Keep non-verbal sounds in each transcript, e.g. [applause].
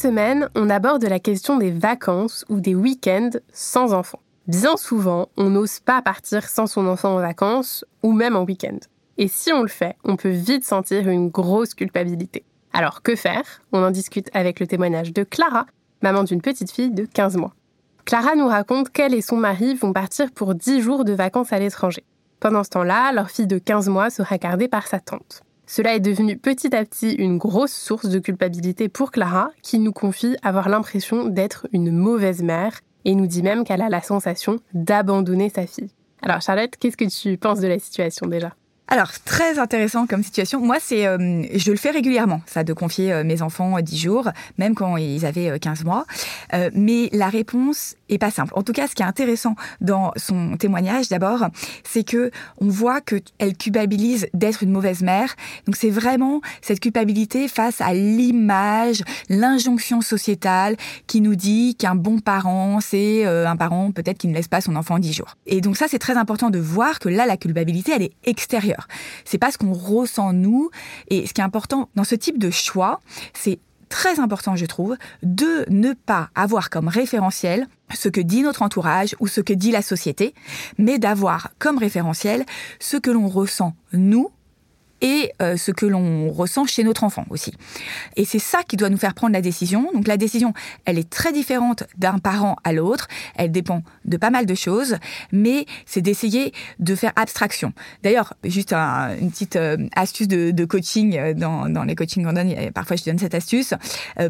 Semaine, on aborde la question des vacances ou des week-ends sans enfant. Bien souvent, on n'ose pas partir sans son enfant en vacances ou même en week-end. Et si on le fait, on peut vite sentir une grosse culpabilité. Alors que faire? On en discute avec le témoignage de Clara, maman d'une petite fille de 15 mois. Clara nous raconte qu'elle et son mari vont partir pour 10 jours de vacances à l'étranger. Pendant ce temps-là, leur fille de 15 mois sera gardée par sa tante. Cela est devenu petit à petit une grosse source de culpabilité pour Clara, qui nous confie avoir l'impression d'être une mauvaise mère et nous dit même qu'elle a la sensation d'abandonner sa fille. Alors Charlotte, qu'est-ce que tu penses de la situation déjà? Alors, très intéressant comme situation. Moi, c'est, euh, je le fais régulièrement, ça, de confier euh, mes enfants 10 jours, même quand ils avaient 15 mois. mais la réponse est pas simple. En tout cas, ce qui est intéressant dans son témoignage, d'abord, c'est que on voit que elle culpabilise d'être une mauvaise mère. Donc, c'est vraiment cette culpabilité face à l'image, l'injonction sociétale qui nous dit qu'un bon parent, c'est un parent peut-être qui ne laisse pas son enfant 10 jours. Et donc ça, c'est très important de voir que là, la culpabilité, elle est extérieure. C'est pas ce qu'on ressent nous. Et ce qui est important dans ce type de choix, c'est très important, je trouve, de ne pas avoir comme référentiel ce que dit notre entourage ou ce que dit la société, mais d'avoir comme référentiel ce que l'on ressent nous et euh, ce que l'on ressent chez notre enfant aussi. Et c'est ça qui doit nous faire prendre la décision. Donc la décision, elle est très différente d'un parent à l'autre, elle dépend de pas mal de choses, mais c'est d'essayer de faire abstraction. D'ailleurs, juste une petite euh, astuce de, coaching euh, dans, dans, les coachings qu'on donne, parfois je donne cette astuce.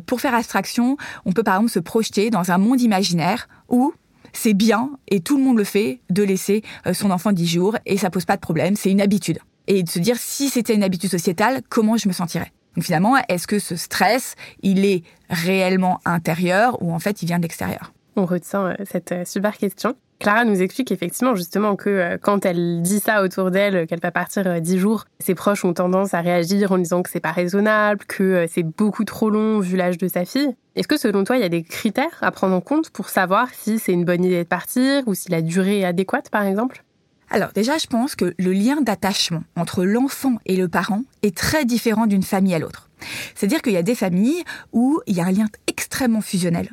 pour faire abstraction, on peut par exemple se projeter dans un monde imaginaire où c'est bien, et tout le monde le fait, de laisser son enfant 10 jours, et ça pose pas de problème, c'est une habitude et de se dire si c'était une habitude sociétale, comment je me sentirais? Donc finalement, est-ce que ce stress, il est réellement intérieur ou en fait il vient de l'extérieur On retient euh, cette euh, super question. Clara nous explique effectivement justement que euh, quand elle dit ça autour d'elle, qu'elle va partir dix jours, ses proches ont tendance à réagir en disant que c'est pas raisonnable, que c'est beaucoup trop long vu l'âge de sa fille. Est-ce que selon toi, il y a des critères à prendre en compte pour savoir si c'est une bonne idée de partir ou si la durée est adéquate par exemple? Alors déjà, je pense que le lien d'attachement entre l'enfant et le parent est très différent d'une famille à l'autre. C'est-à-dire qu'il y a des familles où il y a un lien extrêmement fusionnel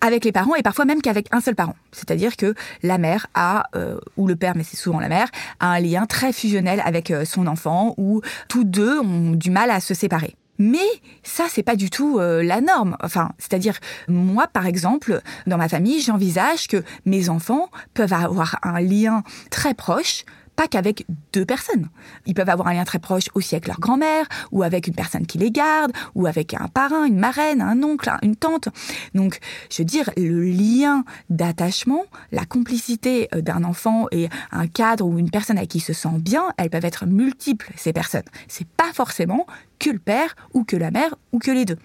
avec les parents et parfois même qu'avec un seul parent. C'est-à-dire que la mère a, euh, ou le père, mais c'est souvent la mère, a un lien très fusionnel avec euh, son enfant où tous deux ont du mal à se séparer. Mais ça, c'est pas du tout euh, la norme. Enfin, c'est-à-dire, moi, par exemple, dans ma famille, j'envisage que mes enfants peuvent avoir un lien très proche pas qu'avec deux personnes. Ils peuvent avoir un lien très proche aussi avec leur grand-mère, ou avec une personne qui les garde, ou avec un parrain, une marraine, un oncle, une tante. Donc, je veux dire, le lien d'attachement, la complicité euh, d'un enfant et un cadre ou une personne à qui il se sent bien, elles peuvent être multiples, ces personnes. C'est pas forcément que le père ou que la mère ou que les deux.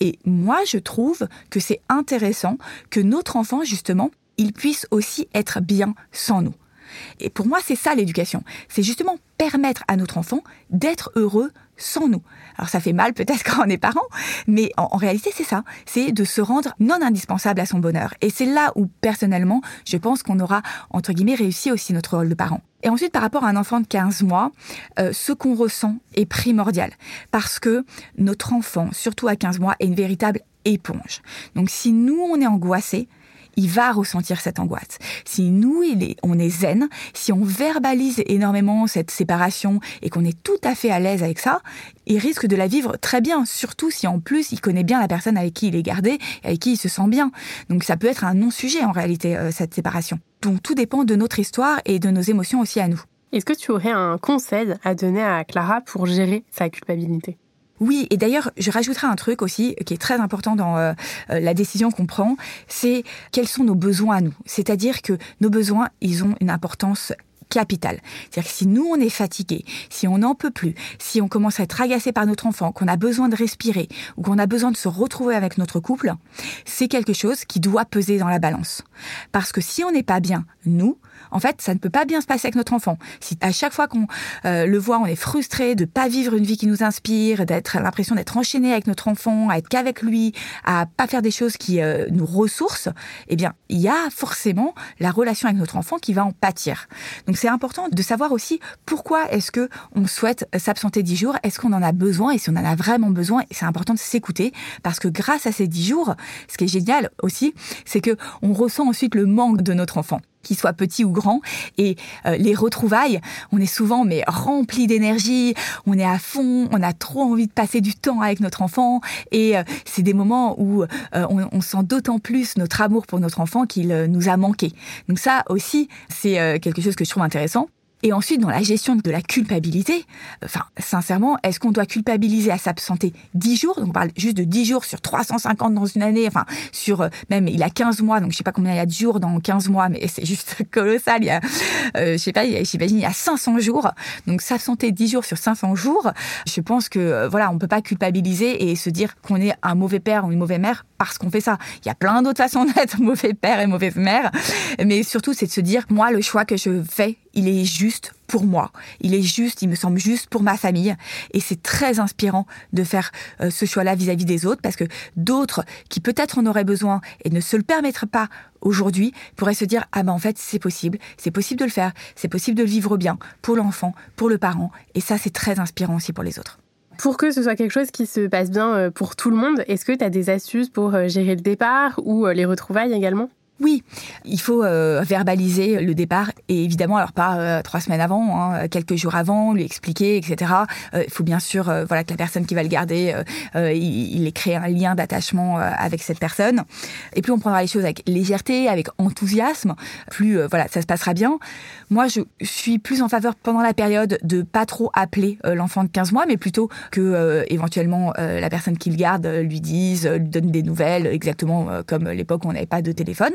Et moi, je trouve que c'est intéressant que notre enfant, justement, il puisse aussi être bien sans nous. Et pour moi, c'est ça l'éducation. C'est justement permettre à notre enfant d'être heureux sans nous. Alors ça fait mal peut-être [laughs] quand on est parent, mais en, réalité c'est ça, c'est de se rendre non indispensable à son bonheur. Et c'est là où personnellement, je pense qu'on aura, entre guillemets, réussi aussi notre rôle de parent. Et ensuite, par rapport à un enfant de 15 mois, euh, ce qu'on ressent est primordial. Parce que notre enfant, surtout à 15 mois, est une véritable éponge. Donc si nous, on est angoissé, il va ressentir cette angoisse. Si nous, il est, on est zen, si on verbalise énormément cette séparation et qu'on est tout à fait à l'aise avec ça, il risque de la vivre très bien, surtout si en plus il connaît bien la personne avec qui il est gardé et avec qui il se sent bien. Donc ça peut être un non-sujet en réalité, euh, cette séparation. Donc tout dépend de notre histoire et de nos émotions aussi à nous. Est-ce que tu aurais un conseil à donner à Clara pour gérer sa culpabilité? Oui, et d'ailleurs, je rajouterai un truc aussi qui est très important dans euh, euh, la décision qu'on prend, c'est quels sont nos besoins à nous. C'est-à-dire que nos besoins, ils ont une importance capital. C'est-à-dire que si nous, on est fatigué, si on n'en peut plus, si on commence à être agacé par notre enfant, qu'on a besoin de respirer ou qu'on a besoin de se retrouver avec notre couple, c'est quelque chose qui doit peser dans la balance. Parce que si on n'est pas bien, nous, en fait, ça ne peut pas bien se passer avec notre enfant. Si à chaque fois qu'on euh, le voit, on est frustré de pas vivre une vie qui nous inspire, d'être l'impression d'être enchaîné avec notre enfant, à être qu'avec lui, à pas faire des choses qui euh, nous ressourcent, eh bien, il y a forcément la relation avec notre enfant qui va en pâtir. Donc, c'est important de savoir aussi pourquoi est-ce que on souhaite s'absenter dix jours, est-ce qu'on en a besoin? Et si on en a vraiment besoin, c'est important de s'écouter parce que grâce à ces dix jours, ce qui est génial aussi, c'est que on ressent ensuite le manque de notre enfant qu'il soit petit ou grand. Et euh, les retrouvailles, on est souvent mais rempli d'énergie, on est à fond, on a trop envie de passer du temps avec notre enfant. Et euh, c'est des moments où euh, on, on, sent d'autant plus notre amour pour notre enfant qu'il nous a manqué. Donc ça aussi, c'est quelque chose que je trouve intéressant. Et ensuite, dans la gestion de la culpabilité, enfin, sincèrement, est-ce qu'on doit culpabiliser à s'absenter 10 jours? Donc, on parle juste de 10 jours sur 350 dans une année, enfin, sur, euh, même, il a 15 mois, donc je sais pas combien il y a de jours dans 15 mois, mais c'est juste [laughs] colossal. Il y a, euh, je sais pas, j'imagine, il y a 500 jours. Donc, s'absenter 10 jours sur 500 jours, je pense que, euh, voilà, on peut pas culpabiliser et se dire qu'on est un mauvais père ou une mauvaise mère parce qu'on fait ça. Il y a plein d'autres façons [laughs] d'être mauvais père et mauvaise mère. Mais surtout, c'est de se dire, moi, le choix que je fais, il est juste pour moi. Il est juste, il me semble juste pour ma famille. Et c'est très inspirant de faire euh, ce choix-là vis-à-vis des autres parce que d'autres qui peut-être en auraient besoin et ne se le permettraient pas aujourd'hui pourraient se dire, ah ben en fait, c'est possible. C'est possible de le faire. C'est possible de le vivre bien pour l'enfant, pour le parent. Et ça, c'est très inspirant aussi pour les autres. Pour que ce soit quelque chose qui se passe bien euh, pour tout le monde, est-ce que tu as des astuces pour euh, gérer le départ ou les retrouvailles également? Oui, il faut euh, verbaliser le départ et évidemment, alors pas euh, trois semaines avant, hein, quelques jours avant, lui expliquer, etc. Euh, il faut bien sûr, voilà, que la personne qui va le garder, il, il ait créé un lien d'attachement avec cette personne. Et plus on prendra les choses avec légèreté, avec enthousiasme, plus voilà, ça se passera bien. Moi, je suis plus en faveur pendant la période de pas trop appeler l'enfant de 15 mois, mais plutôt que éventuellement la personne qui le garde lui dise, lui donne des nouvelles, exactement comme l'époque où on n'avait pas de téléphone.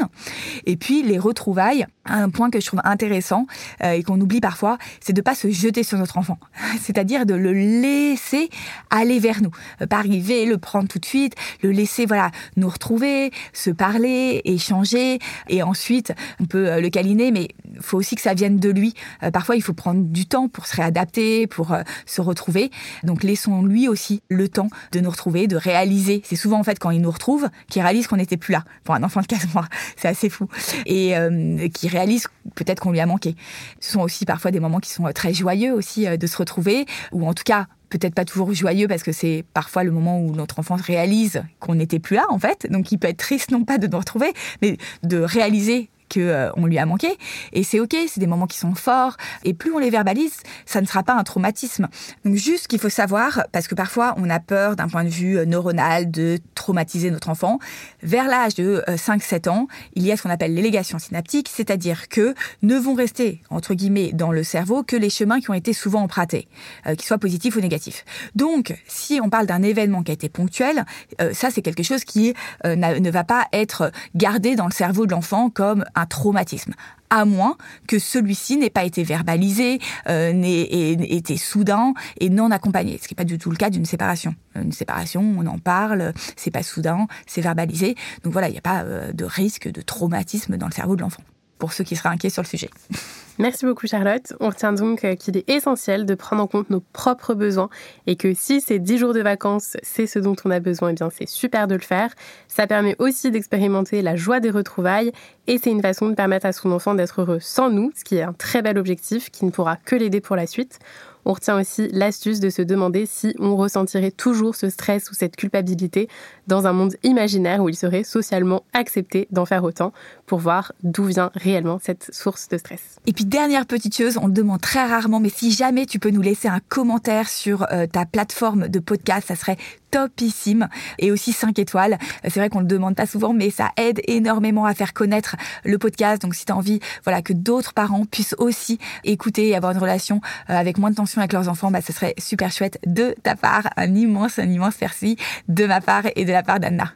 Et puis les retrouvailles, un point que je trouve intéressant euh, et qu'on oublie parfois, c'est de pas se jeter sur notre enfant, [laughs] c'est-à-dire de le laisser aller vers nous, euh, pas arriver, le prendre tout de suite, le laisser voilà nous retrouver, se parler, échanger, et ensuite on peut euh, le câliner, mais faut aussi que ça vienne de lui. parfois il faut prendre du temps pour se réadapter, pour se retrouver. Donc laissons lui aussi le temps de nous retrouver, de réaliser. C'est souvent en fait quand il nous retrouve qu'il réalise qu'on n'était plus là. Pour un enfant de 15 mois, c'est assez fou. Et euh, qui réalise peut-être qu'on lui a manqué. Ce sont aussi parfois des moments qui sont euh, très joyeux aussi euh, de se retrouver, ou en tout cas peut-être pas toujours joyeux parce que c'est parfois le moment où notre enfant réalise qu'on n'était plus là en fait. Donc il peut être triste non pas de nous retrouver, mais de réaliser euh, on lui a manqué. Et c'est ok, c'est des moments qui sont forts. Et plus on les verbalise, ça ne sera pas un traumatisme. Donc juste qu'il faut savoir, parce que parfois on a peur d'un point de vue euh, neuronal de traumatiser notre enfant. Vers l'âge de 5-7 euh, ans, il y a ce qu'on appelle l'élégation synaptique, c'est-à-dire que ne vont rester, entre guillemets, dans le cerveau que les chemins qui ont été souvent empruntés, qu'ils soient positifs ou négatifs. Donc, si on parle d'un événement qui a été ponctuel, ça c'est quelque chose qui ne va pas être gardé dans le cerveau de l'enfant comme un traumatisme à moins que celui-ci n'ait pas été verbalisé, euh, n'ait été soudain et non accompagné, ce qui n'est pas du tout le cas d'une séparation. Une séparation, on en parle, c'est pas soudain, c'est verbalisé. Donc voilà, il n'y a pas euh, de risque de traumatisme dans le cerveau de l'enfant, pour ceux qui seraient inquiets sur le sujet. [laughs] Merci beaucoup Charlotte. On retient donc euh, qu'il est essentiel de prendre en compte nos propres besoins et que si ces 10 jours de vacances, c'est ce dont on a besoin, eh bien c'est super de le faire. Ça permet aussi d'expérimenter la joie des retrouvailles et c'est une façon de permettre à son enfant d'être heureux sans nous, ce qui est un très bel objectif qui ne pourra que l'aider pour la suite. On retient aussi l'astuce de se demander si on ressentirait toujours ce stress ou cette culpabilité dans un monde imaginaire où il serait socialement accepté d'en faire autant pour voir d'où vient réellement cette source de stress. Et puis dernière petite chose, on le demande très rarement, mais si jamais tu peux nous laisser un commentaire sur euh, ta plateforme de podcast, ça serait topissime et aussi 5 étoiles. C'est vrai qu'on le demande pas souvent, mais ça aide énormément à faire connaître le podcast. Donc si tu as envie, voilà, que d'autres parents puissent aussi écouter et avoir une relation euh, avec moins de tension avec leurs enfants, bah, ce serait super chouette de ta part. Un immense, un immense merci de ma part et de la part d'Anna.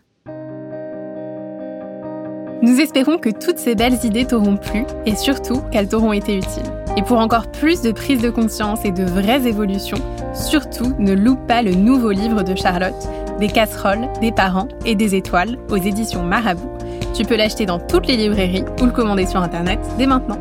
Nous espérons que toutes ces belles idées t'auront plu et surtout qu'elles t'auront été utiles. Et pour encore plus de prise de conscience et de vraies évolutions, surtout ne loupe pas le nouveau livre de Charlotte, Des casseroles, des parents et des étoiles aux éditions Marabout. Tu peux l'acheter dans toutes les librairies ou le commander sur Internet dès maintenant.